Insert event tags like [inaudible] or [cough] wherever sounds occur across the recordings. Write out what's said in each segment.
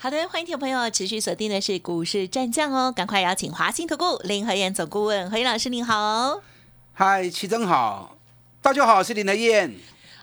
好的，欢迎听众朋友持续锁定的是股市战将哦，赶快邀请华新投顾林和燕总顾问何燕老师，您好。嗨，齐真好，大家好，我是林和燕。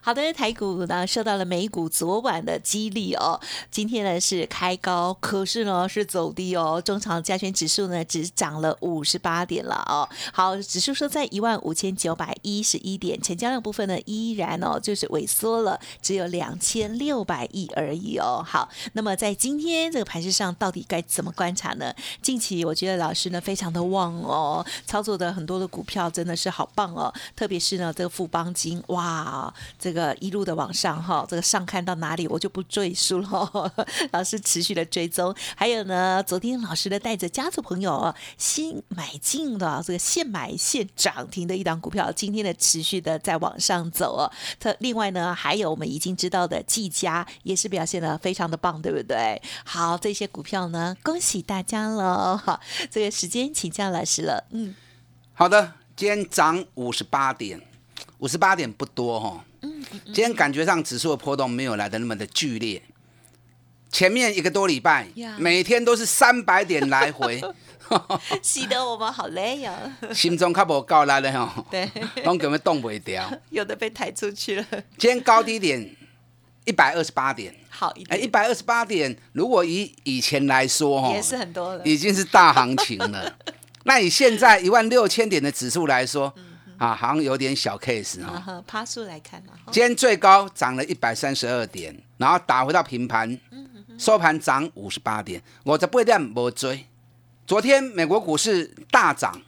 好的，台股呢受到了美股昨晚的激励哦，今天呢是开高，可是呢是走低哦。中长加权指数呢只涨了五十八点了哦。好，指数说在一万五千九百一十一点，成交量部分呢依然哦就是萎缩了，只有两千六百亿而已哦。好，那么在今天这个盘势上，到底该怎么观察呢？近期我觉得老师呢非常的旺哦，操作的很多的股票真的是好棒哦，特别是呢这个富邦金，哇，这一路的往上哈，这个上看到哪里我就不赘述了。[laughs] 老师持续的追踪，还有呢，昨天老师呢带着家族朋友新买进的这个现买现涨停的一档股票，今天的持续的在往上走哦。特另外呢，还有我们已经知道的技嘉也是表现的非常的棒，对不对？好，这些股票呢，恭喜大家了。好，[laughs] 这个时间请教老师了。嗯，好的，今天涨五十八点，五十八点不多哈。今天感觉上指数的波动没有来的那么的剧烈，前面一个多礼拜每天都是三百点来回，[laughs] [laughs] 洗得我们好累呀，心中卡无够力了哈，对，拢根本动不掉，有的被抬出去了。今天高低点一百二十八点，好一点，一百二十八点，如果以以前来说哈，也是很多了，已经是大行情了。[laughs] 那以现在一万六千点的指数来说。啊，好像有点小 case 哈。趴数来看呢，今天最高涨了一百三十二点，然后打回到平盘，收盘涨五十八点。我这不点没追。昨天美国股市大涨，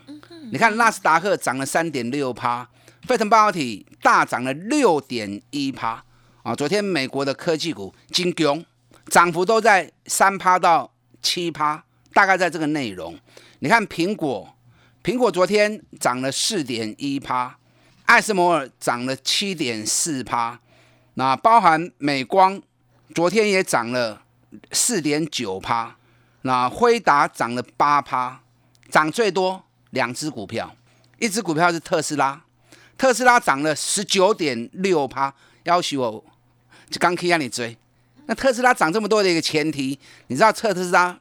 你看纳斯达克涨了三点六趴，费城半导体大涨了六点一趴。啊，昨天美国的科技股金融涨幅都在三趴到七趴，大概在这个内容。你看苹果。苹果昨天涨了四点一趴，艾斯摩尔涨了七点四趴，那包含美光昨天也涨了四点九趴，那辉达涨了八趴，涨最多两只股票，一只股票是特斯拉，特斯拉涨了十九点六趴，要求我就刚可以让你追。那特斯拉涨这么多的一个前提，你知道特斯拉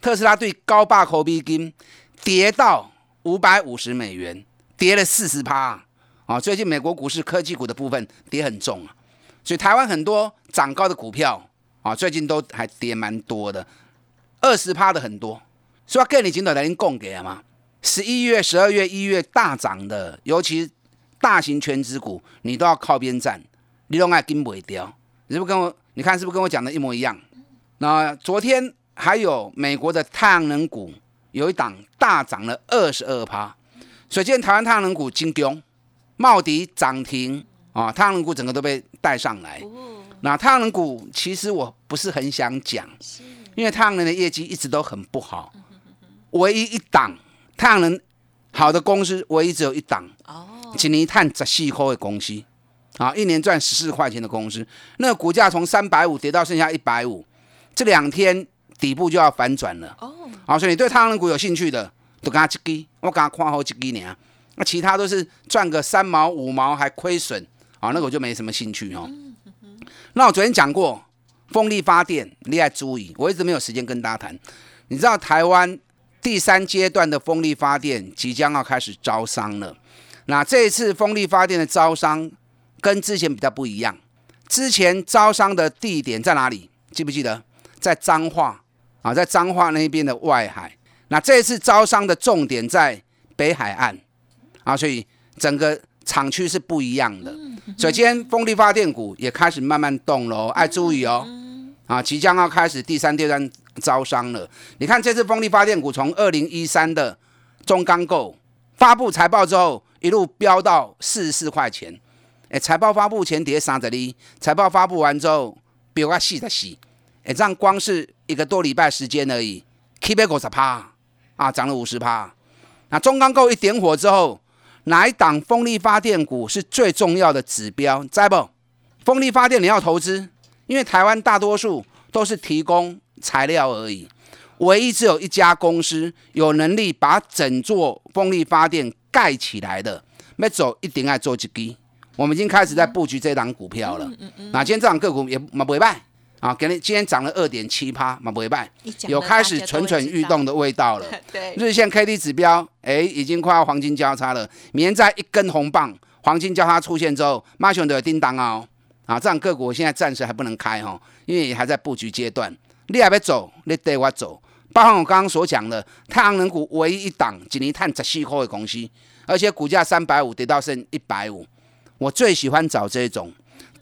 特斯拉对高霸口比金跌到。五百五十美元，跌了四十趴啊！最近美国股市科技股的部分跌很重啊，所以台湾很多涨高的股票啊，最近都还跌蛮多的，二十趴的很多。所以跟你今早来供给了吗？十一月、十二月、一月大涨的，尤其大型全指股，你都要靠边站，你都爱跟不掉。你是不是跟我？你看是不是跟我讲的一模一样？那昨天还有美国的太阳能股。有一档大涨了二十二趴，所以今天台湾太阳能股金光、茂迪涨停啊，太阳能股整个都被带上来。那太阳能股其实我不是很想讲，因为太阳能的业绩一直都很不好。唯一一档太阳能好的公司，唯一只有一档哦，今年碳十四块的公司啊，一年赚十四块钱的公司，那个股价从三百五跌到剩下一百五，这两天。底部就要反转了哦，好，所以你对太阳能股有兴趣的，都跟他一基，我跟他看好一基呢。那其他都是赚个三毛五毛还亏损，啊，那个我就没什么兴趣哦。那我昨天讲过，风力发电你要注意，我一直没有时间跟大家谈。你知道台湾第三阶段的风力发电即将要开始招商了，那这一次风力发电的招商跟之前比较不一样，之前招商的地点在哪里？记不记得？在彰化。啊，在彰化那边的外海，那这次招商的重点在北海岸，啊，所以整个厂区是不一样的。所以今天风力发电股也开始慢慢动喽，哎注意哦，啊，即将要开始第三阶段招商了。你看这次风力发电股从二零一三的中钢构发布财报之后，一路飙到四十四块钱，哎，财报发布前跌三十厘，财报发布完之后飙啊四十四。哎，这样光是一个多礼拜时间而已，K 百五十趴啊，涨了五十趴。那中钢构一点火之后，哪一档风力发电股是最重要的指标？在不？风力发电你要投资，因为台湾大多数都是提供材料而已，唯一只有一家公司有能力把整座风力发电盖起来的，要走一定要做一支。我们已经开始在布局这档股票了。那今天这档个股也嘛不败啊，给你今天涨了二点七趴，嘛不败，有开始蠢蠢欲动的味道了。[laughs] 对，日线 K D 指标，哎，已经快要黄金交叉了。明天在一根红棒黄金交叉出现之后，马熊都有叮当哦。啊，这样个股现在暂时还不能开哈，因为还在布局阶段。你还要走，你带我走。包含我刚刚所讲的太阳能股，唯一一档一年探十四块的公司，而且股价三百五跌到剩一百五。我最喜欢找这种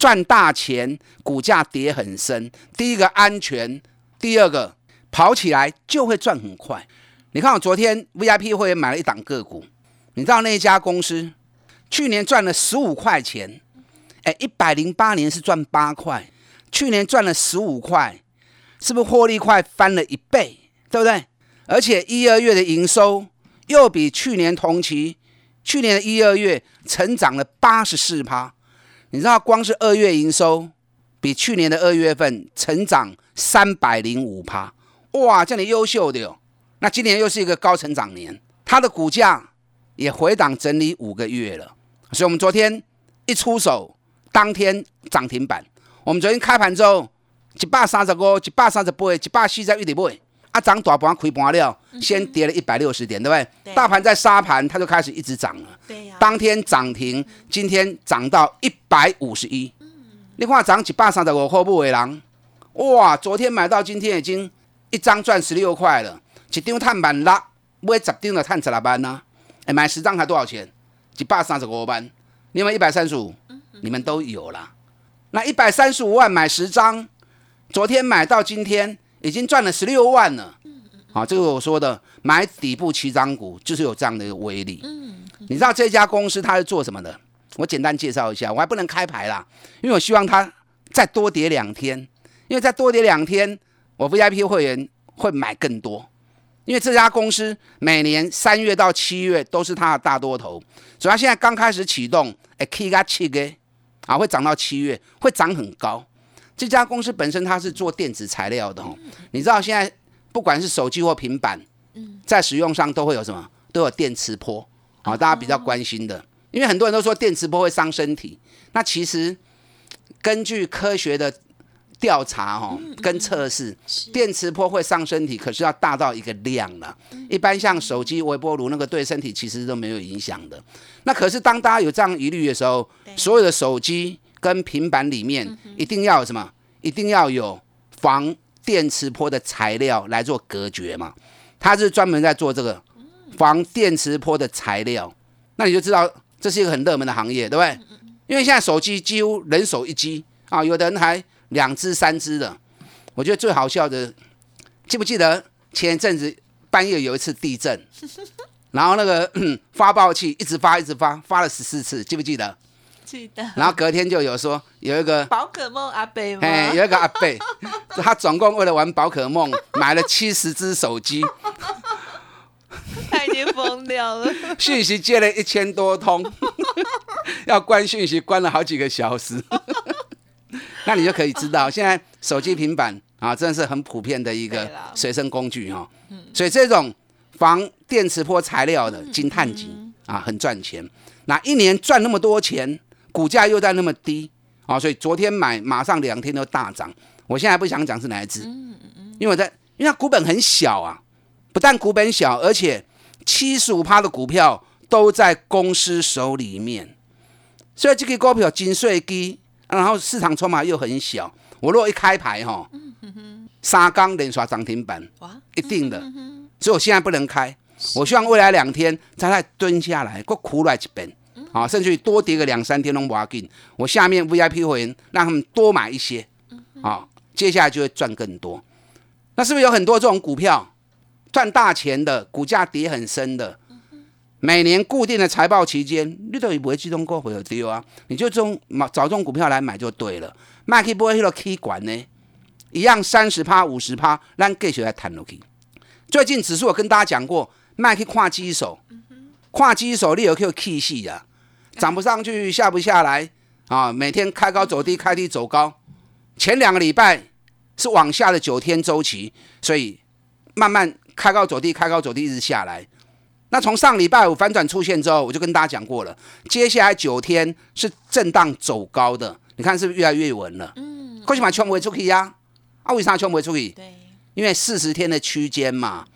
赚大钱，股价跌很深。第一个安全，第二个跑起来就会赚很快。你看我昨天 VIP 会员买了一档个股，你知道那一家公司去年赚了十五块钱。哎，一百零八年是赚八块，去年赚了十五块，是不是获利快翻了一倍？对不对？而且一二月的营收又比去年同期，去年的一二月成长了八十四趴。你知道，光是二月营收比去年的二月份成长三百零五趴，哇，这样优秀的哟。那今年又是一个高成长年，它的股价也回档整理五个月了，所以我们昨天一出手。当天涨停板，我们昨天开盘之后，一百三十五、一百三十八、一百四十一点买，啊涨大盘开盘了，先跌了一百六十点，对不对？大盘在杀盘，它就开始一直涨了。对呀。当天涨停，今天涨到一百五十一。你看涨一百三十五块不为人，哇！昨天买到今天已经一张赚十六块了，一张碳板拉，买十张的碳十六万呐。哎，买十张才多少钱？一百三十五万，另外一百三十五。你们都有了，那一百三十五万买十张，昨天买到今天已经赚了十六万了。啊，这个我说的买底部起涨股就是有这样的一个威力。嗯，你知道这家公司它是做什么的？我简单介绍一下，我还不能开牌啦，因为我希望它再多跌两天，因为再多跌两天，我 VIP 会员会买更多。因为这家公司每年三月到七月都是它的大多头，主要现在刚开始启动，哎，K 加七个。啊，会涨到七月，会涨很高。这家公司本身它是做电子材料的哦。你知道现在不管是手机或平板，在使用上都会有什么？都有电磁波啊，大家比较关心的。因为很多人都说电磁波会伤身体，那其实根据科学的。调查哈跟测试，电磁波会伤身体，可是要大到一个量了。一般像手机微波炉那个对身体其实都没有影响的。那可是当大家有这样疑虑的时候，所有的手机跟平板里面一定要有什么？一定要有防电磁波的材料来做隔绝嘛？它是专门在做这个防电磁波的材料。那你就知道这是一个很热门的行业，对不对？因为现在手机几乎人手一机啊，有的人还。两只、三只的，我觉得最好笑的，记不记得前一阵子半夜有一次地震，[laughs] 然后那个 [clears throat] 发报器一直发、一直发，发了十四次，记不记得？记得。然后隔天就有说有一个宝可梦阿贝，哎，有一个阿贝，他总共为了玩宝可梦买了七十只手机，他已经疯掉了。讯息接了一千多通，要关讯息关了好几个小时。[laughs] 那你就可以知道，现在手机、平板啊，真的是很普遍的一个随身工具哈。所以这种防电磁波材料的金碳金啊，很赚钱。那一年赚那么多钱，股价又在那么低啊，所以昨天买，马上两天都大涨。我现在不想讲是哪一只，因为我在，因为它股本很小啊，不但股本小，而且七十五趴的股票都在公司手里面，所以这个股票金税低。然后市场筹码又很小，我如果一开牌哈，沙钢连刷涨停板，一定的，所以我现在不能开。我希望未来两天再再蹲下来，过苦来一本，啊，甚至于多跌个两三天都不要紧。我下面 VIP 会员让他们多买一些，啊，接下来就会赚更多。那是不是有很多这种股票赚大钱的，股价跌很深的？每年固定的财报期间，你都不会自动过回有丢啊？你就这种找这种股票来买就对了。卖去不会去到 K 管呢，一样三十趴、五十趴，让继续来谈落去。最近指数我跟大家讲过，卖去跨机手，跨基手你有 Q K 系啊，涨不上去，下不下来啊，每天开高走低，开低走高。前两个礼拜是往下的九天周期，所以慢慢开高走低，开高走低一直下来。那从上礼拜五反转出现之后，我就跟大家讲过了，接下来九天是震荡走高的。你看是不是越来越稳了？嗯，为什么冲不出去呀？啊，为啥冲不出去？对，因为四十天的区间嘛，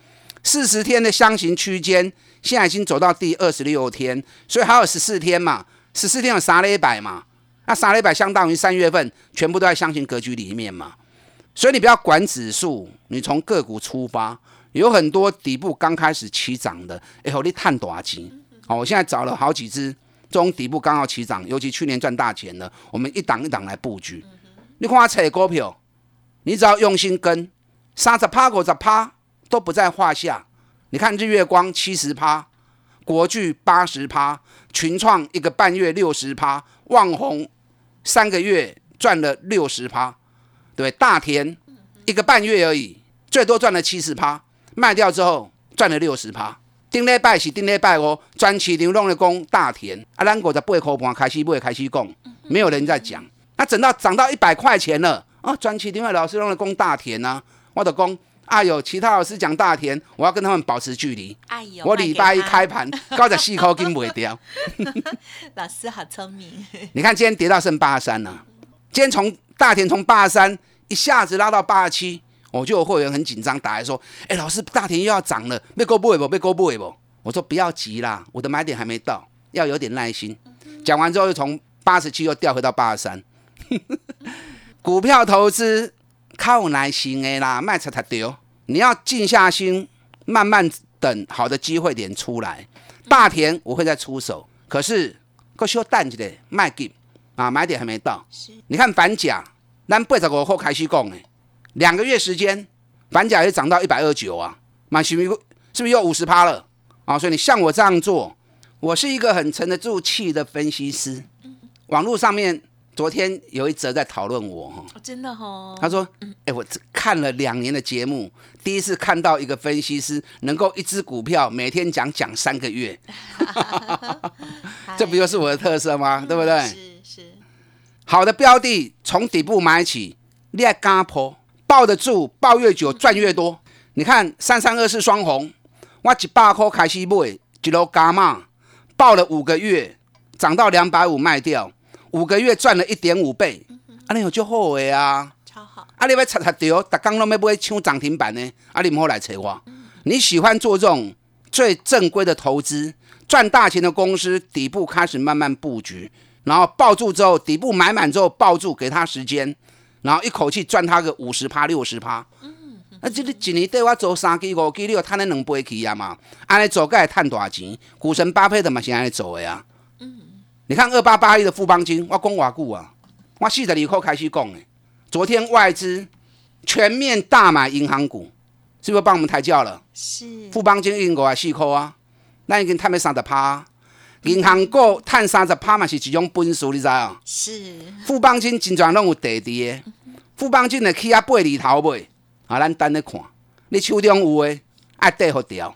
四十天的箱型区间，现在已经走到第二十六天，所以还有十四天嘛，十四天有三一百嘛，那三一百相当于三月份全部都在箱型格局里面嘛，所以你不要管指数，你从个股出发。有很多底部刚开始起涨的，哎，好你探多钱？好，我现在找了好几只中底部刚好起涨，尤其去年赚大钱的，我们一档一档来布局。你看我扯股票，你只要用心跟，三十趴、五十趴都不在话下。你看日月光七十趴，国巨八十趴，群创一个半月六十趴，旺宏三个月赚了六十趴，对，大田一个半月而已，最多赚了七十趴。卖掉之后赚了六十趴，顶礼拜是顶礼拜哦，专期流动的工大田啊，咱国在八块半开始买开始讲，没有人在讲。那等到涨到一百块钱了啊，专期另外老师用的工大田呢，我的工啊有其他老师讲大田，我要跟他们保持距离。哎呦，我礼拜一开盘高在四块金卖掉。[laughs] 老师好聪明。你看今天跌到剩八十三了，今天从大田从八十三一下子拉到八十七。我就有会员很紧张，打来说：“哎，老师，大田又要涨了，被勾不回不？被勾不回不？”我说：“不要急啦，我的买点还没到，要有点耐心。”讲完之后，又从八十七又掉回到八十三。[laughs] 股票投资靠耐心的啦，卖出才丢。你要静下心，慢慢等好的机会点出来。大田我会再出手，可是够需要淡一点，卖给啊，买点还没到。你看反甲，咱八十五号开始讲的。两个月时间，反甲也涨到一百二九啊，买是不是是不是又五十趴了啊？所以你像我这样做，我是一个很沉得住气的分析师。网络上面昨天有一则在讨论我哈，真的哈，他说，哎，我看了两年的节目，第一次看到一个分析师能够一只股票每天讲讲三个月，[laughs] 这不就是我的特色吗？对不对？是是，好的标的从底部买起，你爱敢破。抱得住，抱越久赚越多。你看三三二四双红，我一百块开始买，一路加码，抱了五个月，涨到两百五卖掉，五个月赚了一点五倍。啊，你有就好诶啊，超好。啊，你要擦擦掉，逐工拢要买抢涨停板呢。啊，你唔好来找我。你喜欢做这种最正规的投资，赚大钱的公司，底部开始慢慢布局，然后抱住之后，底部买满之后抱住，给他时间。然后一口气赚他个五十趴六十趴，啊，这你一年对我做三期五期，你有赚那两倍去啊嘛？安尼做该赚大钱，股神巴菲特嘛是安尼做的呀。嗯，你看二八八一的富邦金，我讲偌久啊，我四十二块开始讲的。昨天外资全面大买银行股，是不是帮我们抬轿了？是。富邦金已经五十四块啊，那已经赚了三十趴。银行股赚三十趴嘛是一种本事，你知啊？是。富邦金真转拢有地地的。富邦金的起啊八里头未，啊，咱等咧看，你手中有诶，爱跌好掉。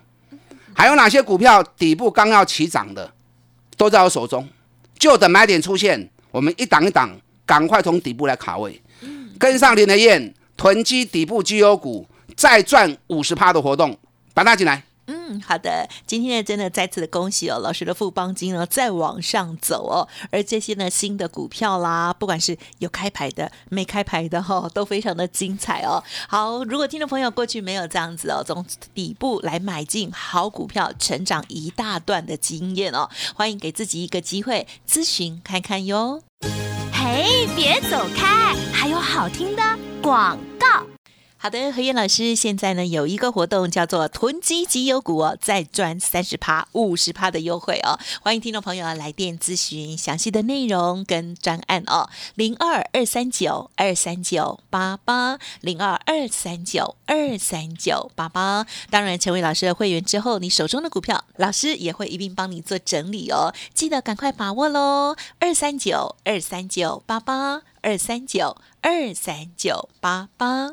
还有哪些股票底部刚要起涨的，都在我手中，就等买点出现，我们一档一档，赶快从底部来卡位，跟上林德燕囤积底部绩优股，再赚五十趴的活动，把它进来。嗯，好的，今天呢，真的再次的恭喜哦，老师的富邦金呢再往上走哦，而这些呢新的股票啦，不管是有开牌的、没开牌的哈，都非常的精彩哦。好，如果听众朋友过去没有这样子哦，从底部来买进好股票，成长一大段的经验哦，欢迎给自己一个机会咨询看看哟。嘿，别走开，还有好听的广告。好的，何燕老师，现在呢有一个活动叫做囤积绩优股哦，再赚三十趴、五十趴的优惠哦，欢迎听众朋友来电咨询详细的内容跟专案哦，零二二三九二三九八八零二二三九二三九八八。当然，成为老师的会员之后，你手中的股票，老师也会一并帮你做整理哦，记得赶快把握喽，二三九二三九八八二三九二三九八八。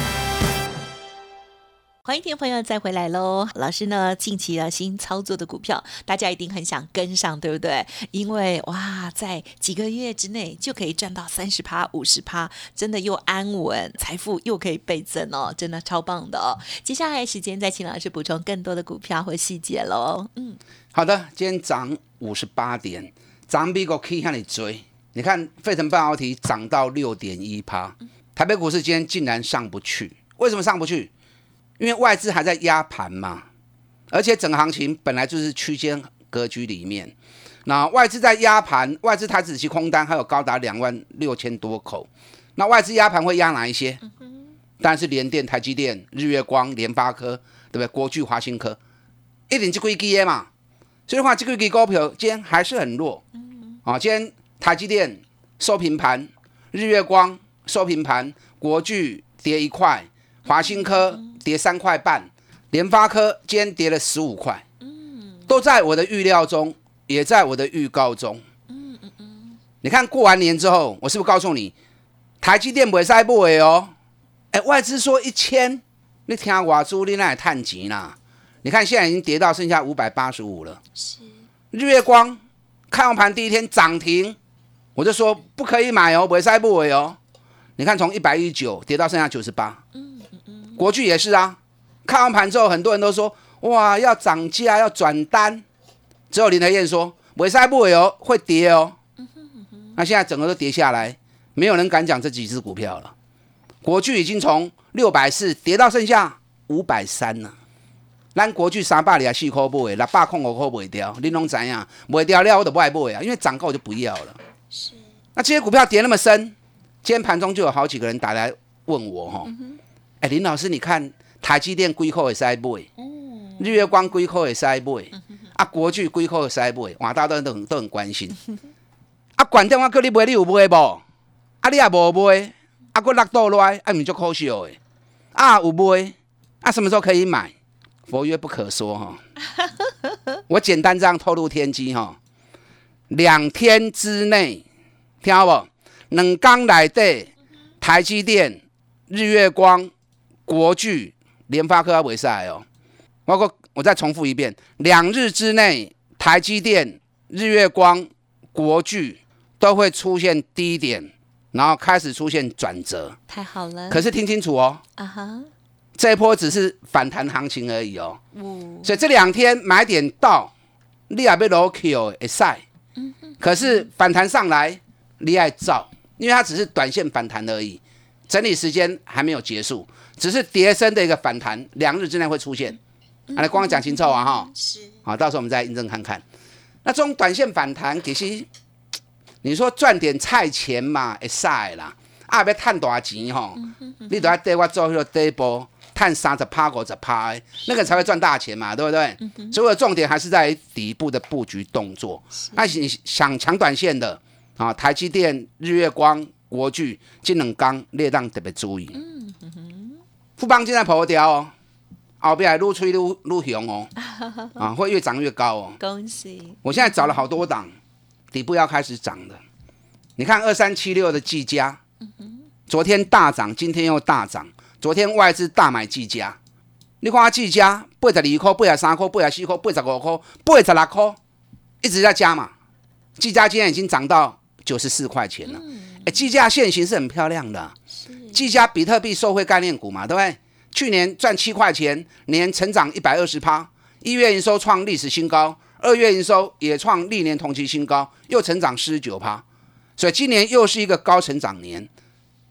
欢迎听朋友再回来喽！老师呢，近期的新操作的股票，大家一定很想跟上，对不对？因为哇，在几个月之内就可以赚到三十趴、五十趴，真的又安稳，财富又可以倍增哦，真的超棒的哦！接下来时间再请老师补充更多的股票或细节喽。嗯，好的，今天涨五十八点，涨比个可以向你追。你看，费城半导体涨到六点一趴，台北股市今天竟然上不去，为什么上不去？因为外资还在压盘嘛，而且整个行情本来就是区间格局里面，那外资在压盘，外资台子期空单还有高达两万六千多口，那外资压盘会压哪一些？当然是联电、台积电、日月光、联发科，对不对？国巨、华新科，一定就归基耶嘛。所以的话，这个基高票今天还是很弱，啊，今天台积电收平盘，日月光收平盘，国巨跌一块，华新科。跌三块半，联发科今天跌了十五块，嗯，都在我的预料中，也在我的预告中，嗯嗯嗯。你看过完年之后，我是不是告诉你，台积电不会塞不会哦？哎，外资说一千，你听我朱你那也探急啦。你看现在已经跌到剩下五百八十五了。是。日月光开完盘第一天涨停，我就说不可以买哦，不会塞不会哦。你看从一百一十九跌到剩下九十八。国巨也是啊，看完盘之后，很多人都说哇要涨价要转单，只有林德燕说尾赛不尾哦会跌哦。那现在整个都跌下来，没有人敢讲这几只股票了。国巨已经从六百四跌到剩下五百三了。咱国巨三百里啊四块买，六百空五块卖掉，你拢知影，卖掉了我都不爱买啊，因为涨高我就不要了。是。那这些股票跌那么深，今天盘中就有好几个人打来问我哈。哎，林老师，你看台积电归口也塞买，日月光归口也塞买，啊，国巨归口也塞买，哇，大家都很都很关心。啊，管电话叫你买，你有买无？啊，你也无买，啊，佫落倒来，啊，咪足可惜的。啊，有买，啊，什么时候可以买？佛曰不可说哈。[laughs] 我简单这样透露天机哈，两天之内，听好不？两刚来的台积电、日月光。国巨、联发科要尾赛哦，包括我再重复一遍，两日之内，台积电、日月光、国巨都会出现低点，然后开始出现转折。太好了，可是听清楚哦，啊哈，这一波只是反弹行情而已哦。嗯，所以这两天买点到，你也被 low Q 一赛，嗯可是反弹上来，你爱造，因为它只是短线反弹而已，整理时间还没有结束。只是叠升的一个反弹，两日之内会出现。来，光讲清楚啊哈。是。好，到时候我们再印证看看。那这种短线反弹，其实你说赚点菜钱嘛，会晒啦。啊，要赚大钱哈，你都要带我做那个底部，赚三十趴、五十趴，那个才会赚大钱嘛，对不对？所以的重点还是在底部的布局动作。那你想抢短线的啊，台积电、日月光、国巨、金冷钢、列当特别注意。富邦现在跑掉哦，后边还越吹越越雄哦，[laughs] 啊，会越涨越高哦。恭喜！我现在找了好多档，底部要开始涨的。你看二三七六的技嘉，昨天大涨，今天又大涨。昨天外资大买技嘉，你看技嘉八十二块、八十三块、八十四块、八十五块、八十六块，一直在加嘛。技嘉今天已经涨到九十四块钱了。哎，技价现行是很漂亮的。技嘉比特币受惠概念股嘛，对不对？去年赚七块钱，年成长一百二十趴，一月营收创历史新高，二月营收也创历年同期新高，又成长四十九趴，所以今年又是一个高成长年。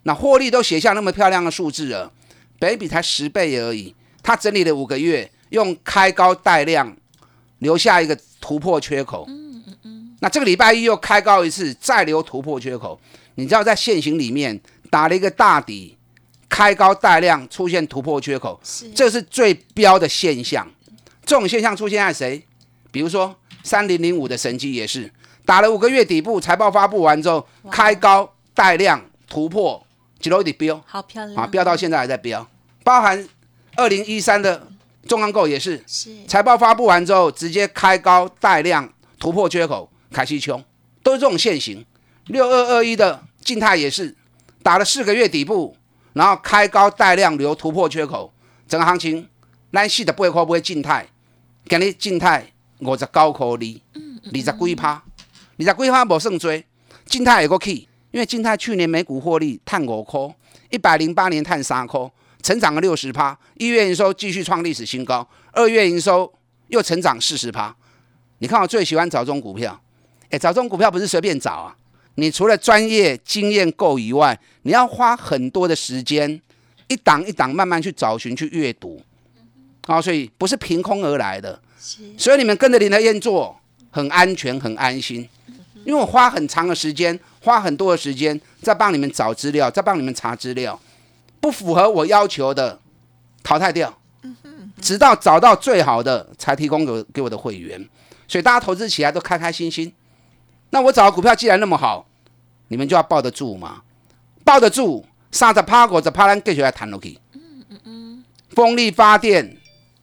那获利都写下那么漂亮的数字了，北比才十倍而已。它整理了五个月，用开高带量，留下一个突破缺口。嗯嗯嗯。那这个礼拜一又开高一次，再留突破缺口。你知道在现行里面。打了一个大底，开高带量出现突破缺口，是这是最标的现象。这种现象出现在谁？比如说三零零五的神机也是打了五个月底部，财报发布完之后开高带量突破，几楼底标好漂亮啊，标到现在还在标。包含二零一三的中钢构也是是财报发布完之后，直接开高带量突破缺口，凯西琼都是这种现形。六二二一的静态也是打了四个月底部，然后开高带量流突破缺口，整个行情咱四十八块不会静态，今日静态五十九块二，二十几趴，二十几趴无算多，静态会个去，因为静态去年每股获利探五块，一百零八年探三块。成长了六十趴，一月营收继续创历史新高，二月营收又成长四十趴。你看我最喜欢找这种股票，哎，找这种股票不是随便找啊，你除了专业经验够以外，你要花很多的时间，一档一档慢慢去找寻、去阅读，啊，所以不是凭空而来的。所以你们跟着林德燕做，很安全、很安心，因为我花很长的时间，花很多的时间在帮你们找资料，在帮你们查资料。不符合我要求的，淘汰掉，直到找到最好的才提供给给我的会员，所以大家投资起来都开开心心。那我找的股票既然那么好，你们就要抱得住嘛，抱得住，三十趴、五十趴，咱继续来谈落去。嗯嗯嗯风力发电，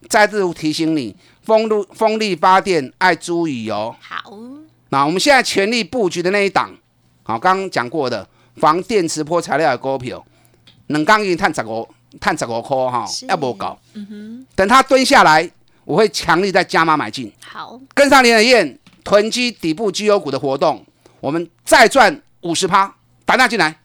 再次提醒你，风力风力发电爱注意哦。好，那我们现在全力布局的那一档，好，刚刚讲过的防电磁波材料的股票。两刚已经探十五，探十五块哈，要不搞。等它蹲下来，我会强力再加码买进。好，跟上林德燕囤积底部绩优股的活动，我们再赚五十趴，打纳进来。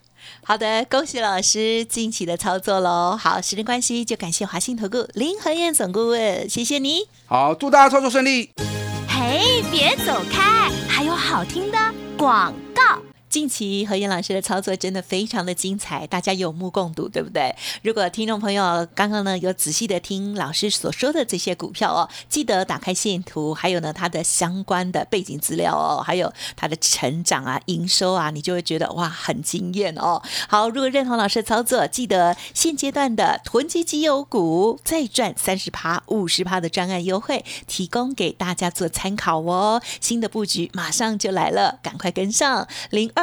好的，恭喜老师近期的操作喽。好，时间关系，就感谢华信投顾林和燕总顾问，谢谢你。好，祝大家操作顺利。嘿，别走开，还有好听的广告。近期何燕老师的操作真的非常的精彩，大家有目共睹，对不对？如果听众朋友刚刚呢有仔细的听老师所说的这些股票哦，记得打开线图，还有呢它的相关的背景资料哦，还有它的成长啊、营收啊，你就会觉得哇很惊艳哦。好，如果认同老师的操作，记得现阶段的囤积绩优股再赚三十趴、五十趴的专案优惠，提供给大家做参考哦。新的布局马上就来了，赶快跟上零二。